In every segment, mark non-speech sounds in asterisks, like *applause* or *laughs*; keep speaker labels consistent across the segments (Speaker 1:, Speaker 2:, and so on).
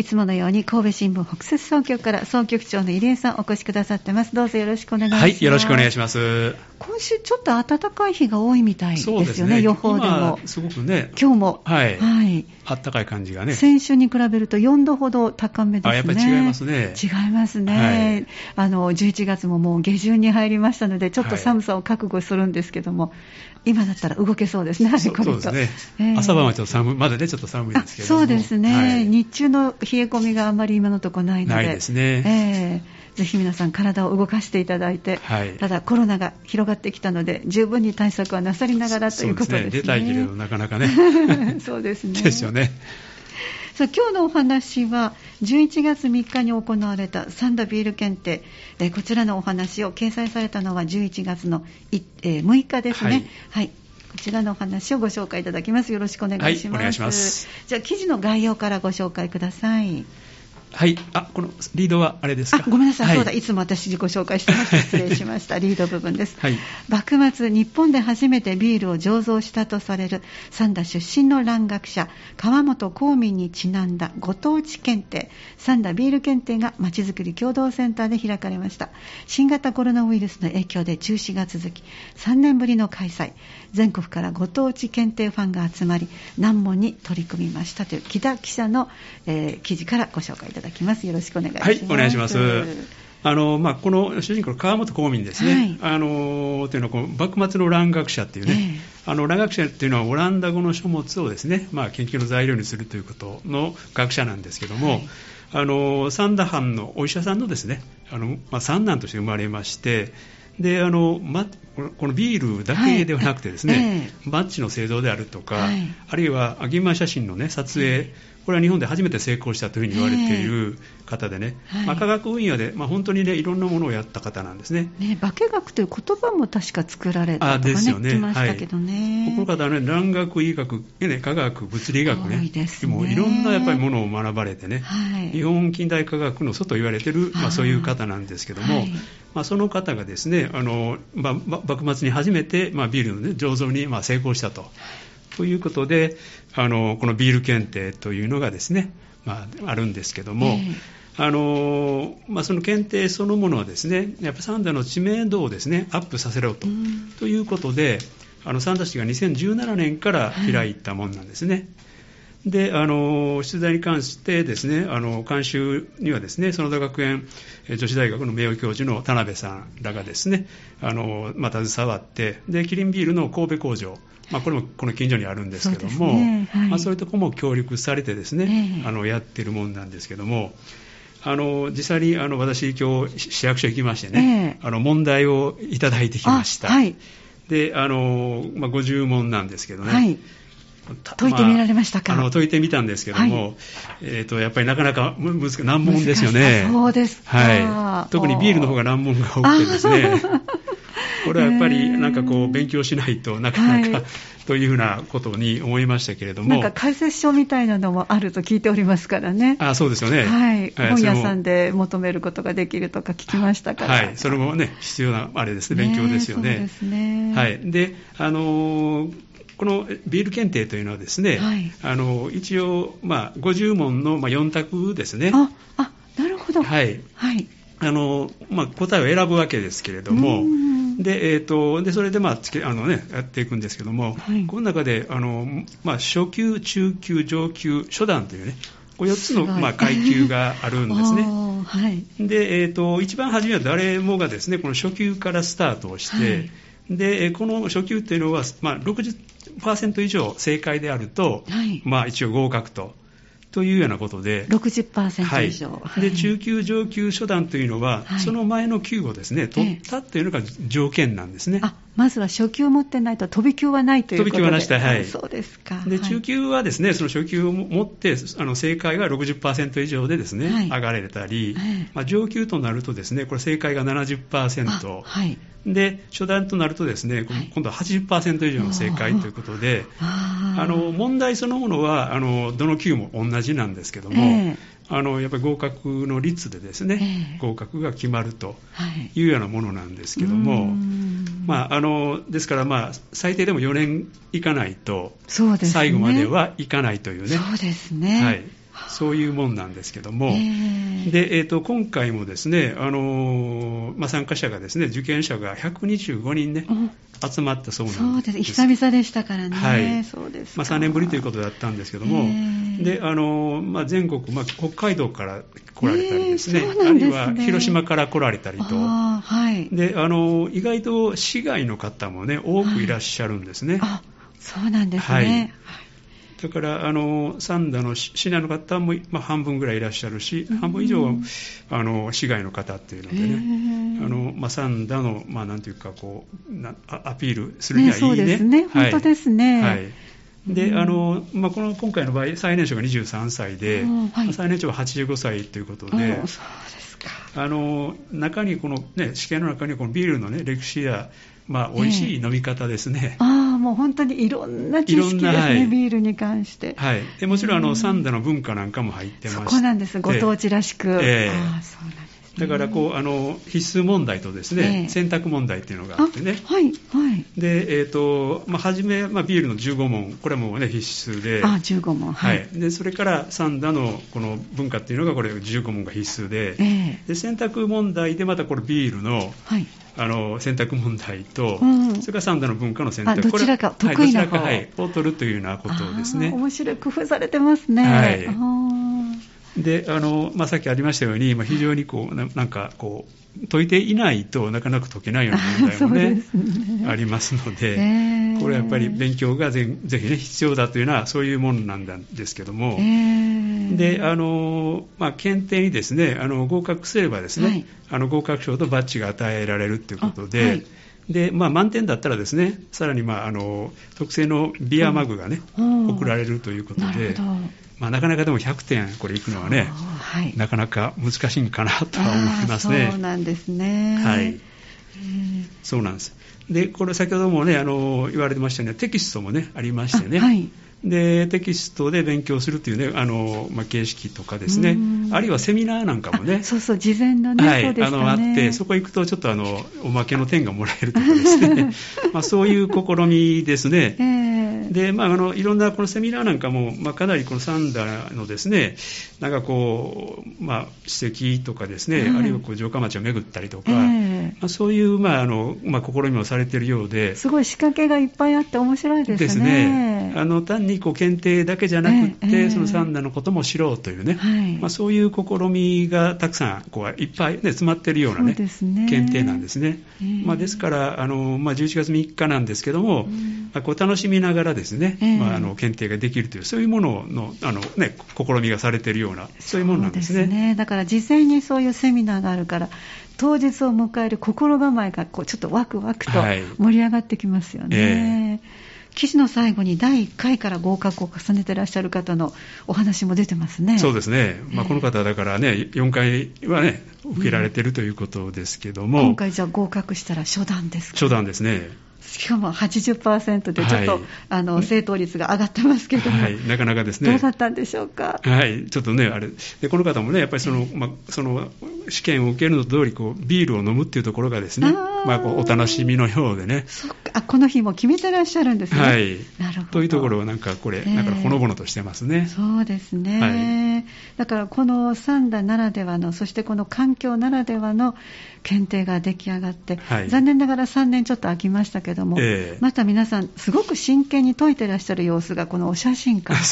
Speaker 1: いつものように神戸新聞北摂総局から総局長の入江さんお越しくださってます。どうぞよろしくお願いします。
Speaker 2: はいよろしくお願いします。
Speaker 1: 今週ちょっと暖かい日が多いみたいですよねですね。予報でも。
Speaker 2: すごくね
Speaker 1: 今日も。
Speaker 2: はい、はい、暖かい感じがね。
Speaker 1: 先週に比べると4度ほど高めですね。あ
Speaker 2: やっぱり違いますね。
Speaker 1: 違いますね、はい、あの11月ももう下旬に入りましたのでちょっと寒さを覚悟するんですけども、はい今だったら動けそうですね、
Speaker 2: そうですね、えー、朝晩はちょっと寒い、まだね、ちょっと寒いですけど
Speaker 1: そうですね、はい、日中の冷え込みがあんまり今のところないので、
Speaker 2: ですね、
Speaker 1: えー、ぜひ皆さん、体を動かしていただいて、はい、ただコロナが広がってきたので、十分に対策はなさりながらということですね。
Speaker 2: 出たいけれど、なかなかね。*laughs*
Speaker 1: そうですね。
Speaker 2: ですよね。
Speaker 1: さあ今日のお話は11月3日に行われたサンダビール検定、えー、こちらのお話を掲載されたのは11月の、えー、6日ですね、はい、はい、こちらのお話をご紹介いただきます。よろしくお願いします、はい、お願いします。じゃあ記事の概要からご紹介ください
Speaker 2: はい、あこのリードはあれですか？
Speaker 1: ごめんなさい、はい、そうだ、いつも私自己紹介してました。失礼しました。リード部分です。*laughs* はい、幕末、日本で初めてビールを醸造したとされる三田出身の蘭学者、川本公民にちなんだご当地検定、三田ビール検定がまちづくり共同センターで開かれました。新型コロナウイルスの影響で中止が続き、3年ぶりの開催、全国からご当地検定ファンが集まり、難問に取り組みましたという木田記者の、えー、記事からご紹介いただきます。ただきます。よろしくお願いします。はい、お願いします。
Speaker 2: あのまあ、この主人公の川本公民ですね、はい、あのというのはこの幕末の蘭学者っていうね、えー、あの蘭学者っていうのはオランダ語の書物をですね、まあ、研究の材料にするということの学者なんですけども、はい、あの三田藩のお医者さんのですねあの、まあ、三男として生まれましてであの、ま、このビールだけではなくてですね、はい。えー、マッチの製造であるとか、あるいは現場写真の、ね、撮影、これは日本で初めて成功したというふうに言われている方でね、はい、まあ、科学分野で、まあ、本当にねいろんなものをやった方なんですね。
Speaker 1: ね化学という言葉も確か作られたとか、ね、ですよね。ましたけどね。
Speaker 2: はい、この方はね蘭学医学、ね、科学物理学ね、でもいろんなやっぱりものを学ばれてね、はい、日本近代科学の祖と言われてい。る、まあ、そういう方なんですけども。まあ、その方がですねあの、まあ、幕末に初めて、まあ、ビールの、ね、醸造に、まあ、成功したと。ということであのこのビール検定というのがですね、まあ、あるんですけども、えー、あのまあ、その検定そのものはですねやっぱサンダの知名度をですねアップさせろと,、ということであのサンダ氏が2017年から開いたものなんですね。はいであの出題に関してですねあの監修にはですね園田学園女子大学の名誉教授の田辺さんらがですねあの、まあ、携わってでキリンビールの神戸工場まあ、これもこの近所にあるんですけども、そう、ね。はい。まあ、そういうところも協力されてですね、えー、あのやってるもんなんですけども、あの実際にあの私、今日市役所行きましてね、えー、あの問題をいただいてきました。はい、であの、まあ、50問なんですけどね、はい。
Speaker 1: 解いてみられましたか、
Speaker 2: まあ、あの解いてみたんですけども、はい、えーと、やっぱりなかなか難難問ですよね。
Speaker 1: そうです
Speaker 2: はい、特にビールの方が難問が多くてですね。これはやっぱりなんかこう勉強しないとなかなか、はい、というふうなことに思いましたけれども。
Speaker 1: なんか解説書みたいなのもあると聞いておりますからね。
Speaker 2: あそうですよね、
Speaker 1: はい、本屋さんで求めることができるとか聞きましたから。
Speaker 2: はい。それもね必要なあれですね。勉強ですよね。
Speaker 1: そうですね。
Speaker 2: はい。であのーこのビール検定というのはですね、はい、あの一応、まあ、50問の、まあ、4択ですね。
Speaker 1: ああなるほど、
Speaker 2: はい。はい。あのまあ、答えを選ぶわけですけれども、で、えーと、でそれで、まあつけあのね、やっていくんですけども、はい、この中であの、まあ、初級、中級、上級、初段というね、こ4つの、まあ、階級があるんですね。*laughs* はい、で、えーと、一番初めは誰もがですねこの初級からスタートをして、はい、でこの初級っていうのは、まあ、60%以上正解であると、はい、まあ、一応合格と。というようなことで、
Speaker 1: 60%以上、
Speaker 2: はい、で中級、上級、初段というのは、はい、その前の級をですね取ったというのが条件なんですね。
Speaker 1: あまずは初級を持ってないと飛び級はないということで。飛び級はなし
Speaker 2: たはい、
Speaker 1: そうですか。
Speaker 2: で中級はですねその初級を持ってあの正解が60%以上でですね、はい、上がれたり、まあ、上級となるとですねこれ正解が70%、はい、で初段となるとですね、今度は80%以上の正解ということで、あの問題そのものはあのどの級も同じなんですけども、えー、あのやっぱり合格の率でですね、えー、合格が決まるとい。うようなものなんですけども、はい、まあ、あのですから、まあ、最低でも4年いかないと、最後まではいかないというね。
Speaker 1: そうですね、はい
Speaker 2: そういうもんなんですけども、でえーと、今回もですね、あのー、まあ、参加者がですね受験者が125人ね、集まったそうなんです。そうです。
Speaker 1: 久々でしたからね、
Speaker 2: はい、そうですまあ、3年ぶりということだったんですけども、であのー、まあ、全国、まあ、北海道から来られたりですね、すね。あるいは広島から来られたりと、はい、であのー、意外と市外の方もね、多くいらっしゃるんですね。
Speaker 1: はい、そうなんですね。
Speaker 2: はいだからあの三田の市内の方も、まあ、半分ぐらいいらっしゃるし、半分以上はあの市外の方っていうのでね、あのまあ、三田の、まあ、なんていうかこうなアピールするにはいいね。ねそうです
Speaker 1: ね、本当ですね。はい。
Speaker 2: であのまあ、この今回の場合、最年少が23歳で、はい、最年長は85歳ということで、あの中にこの、ね、試験の中にこのビールの、ね、歴史や、まあ、美味しい飲み方ですね、
Speaker 1: えー、あもう本当にいろんな知識ですね、はい、ビールに関して。
Speaker 2: はい、でもちろんあの、サンダの文化なんかも入ってまして、そ
Speaker 1: こなんです、ご当地らしく。えー、あ
Speaker 2: そうなんですだからこうあの必須問題とですね、えー、選択問題っていうのがあってね、
Speaker 1: はいはい。
Speaker 2: でえーとまあ、初め、まあ、ビールの15問、これも、ね、必須で、
Speaker 1: あ15問、
Speaker 2: はい、はい、でそれから三田のこの文化っていうのが、これ15問が必須で。えー、で選択問題でまたこれ、ビールの,、はい、あの選択問題と、うん、それから三田の文化の選択、
Speaker 1: どちらか得意な方、
Speaker 2: はい、を取るというようなことですね。
Speaker 1: 面白い工夫されてますね。はい
Speaker 2: であのまあ、さっきありましたように、まあ、非常にこうななんかこう解いていないとなかなか解けないような *laughs* 問題もねね、ありますので、これはやっぱり勉強がぜぜひ、ね、必要だというのはそういうものなんですけども、であのまあ、検定にですねあの合格すればですね、はい、あの合格賞とバッジが与えられるということで。でまあ、満点だったらですねさらに、まあ、あの特製のビアマグがね、うん、送られるということで、まあ、なかなかでも100点これいくのはね、はい、なかなか難しいんかなとは思いますね。
Speaker 1: そうなんですね。
Speaker 2: はい。そうなんです。で、これ先ほどもね、あの、言われてましたね、テキストもね、ありましてね。はい。でテキストで勉強するというねあの、まあ、形式とかですねあるいはセミナーなんかもね
Speaker 1: そうそう事前のね、はい、ね
Speaker 2: あのあってそこ行くとちょっとあのおまけの点がもらえるとかですね *laughs* まあそういう試みですね、えー、でまああのいろんなこのセミナーなんかも、まあ、かなりこのサンダーのですねなんかこう、まあ、史跡とかですね、あるいはこう城下町を巡ったりとか、えー、まあ、そういう、まああのまあ、試みをされているようで。す
Speaker 1: ごい仕掛けがいっぱいあって面白いですね。ですね。
Speaker 2: あの単にこう検定だけじゃなくって、えー、そのサンダのことも知ろうというね、はい、まあ、そういう試みがたくさんこういっぱい、ね、詰まっているようなね、ね。検定なんですね。えー、まあ、ですからあの、まあ、11月3日なんですけども、うん、まあ、こう楽しみながらですね、えー、まあ、あの検定ができるというそういうもののあの、ね、試みがされているようなそういうものなんですね。すね
Speaker 1: だから事前にそういうセミナーがあるから当日を迎える心構えがこうちょっとワクワクと盛り上がってきますよね。はいえー記事の最後に第1回から合格を重ねてらっしゃる方のお話も出てますね。
Speaker 2: そうですね。まあ、この方だからね、4回はね、受けられてるということですけども。
Speaker 1: 今回じゃあ合格したら初段ですか？
Speaker 2: 初段ですね。
Speaker 1: しかも80%でちょっと、はい、あの正答率が上がってますけども、はい、
Speaker 2: なかなかですね。
Speaker 1: どうだったんでしょうか？
Speaker 2: はい、ちょっとね、あれ、でこの方もね、やっぱりその、まあ、その試験を受けるのと通りこり、ビールを飲むっていうところがですね、まあ、こうお楽しみのようでね。
Speaker 1: そっか、あこの日も決めてらっしゃるんですね。
Speaker 2: はい。なるほど。というところをなんかこれ、だからほのぼのとしてますね。
Speaker 1: そうですね。はい、だからこの三田ならではの、そしてこの環境ならではの検定が出来上がって、はい、残念ながら3年ちょっと空きましたけども、えー、また皆さん、すごく真剣に解いてらっしゃる様子が、このお写真から *laughs*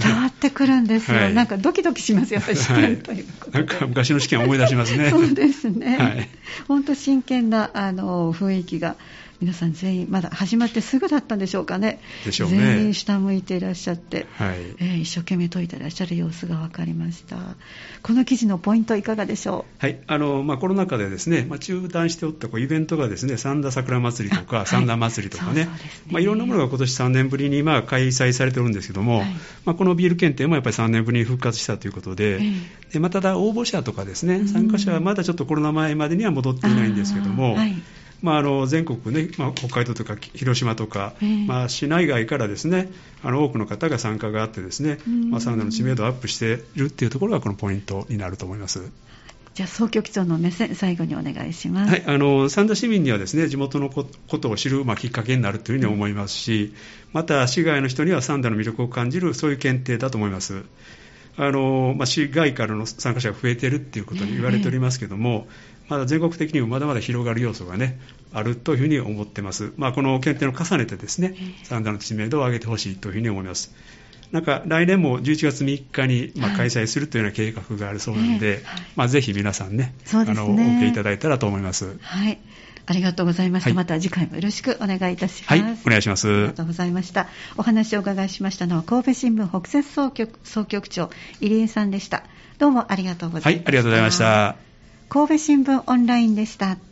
Speaker 1: 伝わってくるんですよ、はい、なんかドキドキします、やっぱり試験ということで、
Speaker 2: はい、なんか昔の試験思い出しますね。*laughs*
Speaker 1: そうですね、はい、本当真剣なあの雰囲気が皆さん全員、まだ始まってすぐだったんでしょうかね、
Speaker 2: でしょうね。
Speaker 1: 全員下向いていらっしゃって、はい。えー、一生懸命解いていらっしゃる様子が分かりました。この記事のポイント、いかがでしょ
Speaker 2: う、はい。あのまあ、コロナ禍でですね、まあ、中断しておったこうイベントがですね三田桜祭りとか、三田祭りとかね、いまあ、いろんなものが今年3年ぶりにまあ開催されてるんですけども、はい、まあ、このビール検定もやっぱり3年ぶりに復活したということで、えー、でまあ、ただ、応募者とかですね、参加者はまだちょっとコロナ前までには戻っていないんですけども、はいまあ、あの全国ね、まあ、北海道とか広島とか、まあ、市内外からですねあの多くの方が参加があってですね、まあ、サウナの知名度をアップしているっていうところがこのポイントになると思います。
Speaker 1: じゃあ総局長の目線、最後にお願いします。
Speaker 2: はい、あの三田市民にはですね地元のことを知る、まあ、きっかけになるというふうに思いますし、また市外の人には三田の魅力を感じるそういう検定だと思います。あのまあ、市外からの参加者が増えているっていうことに言われておりますけども、まだ全国的にもまだまだ広がる要素がね、あるというふうに思ってます。まあ、この検定を重ねてですね、三段の知名度を上げてほしいというふうに思います。なんか来年も11月3日にまあ開催するというような計画があるそうなので、はい、まあ、ぜひ皆さんね、ねあのお受けいただいたらと思います。
Speaker 1: はい。ありがとうございました。はい、また次回もよろしくお願いいたします。はい、
Speaker 2: お願いします。
Speaker 1: ありがとうございました。お話をお伺いしましたのは、神戸新聞北摂総局総局長、入江さんでした。どうもありがとうございました。はい、
Speaker 2: ありがとうございました。
Speaker 1: 神戸新聞オンラインでした。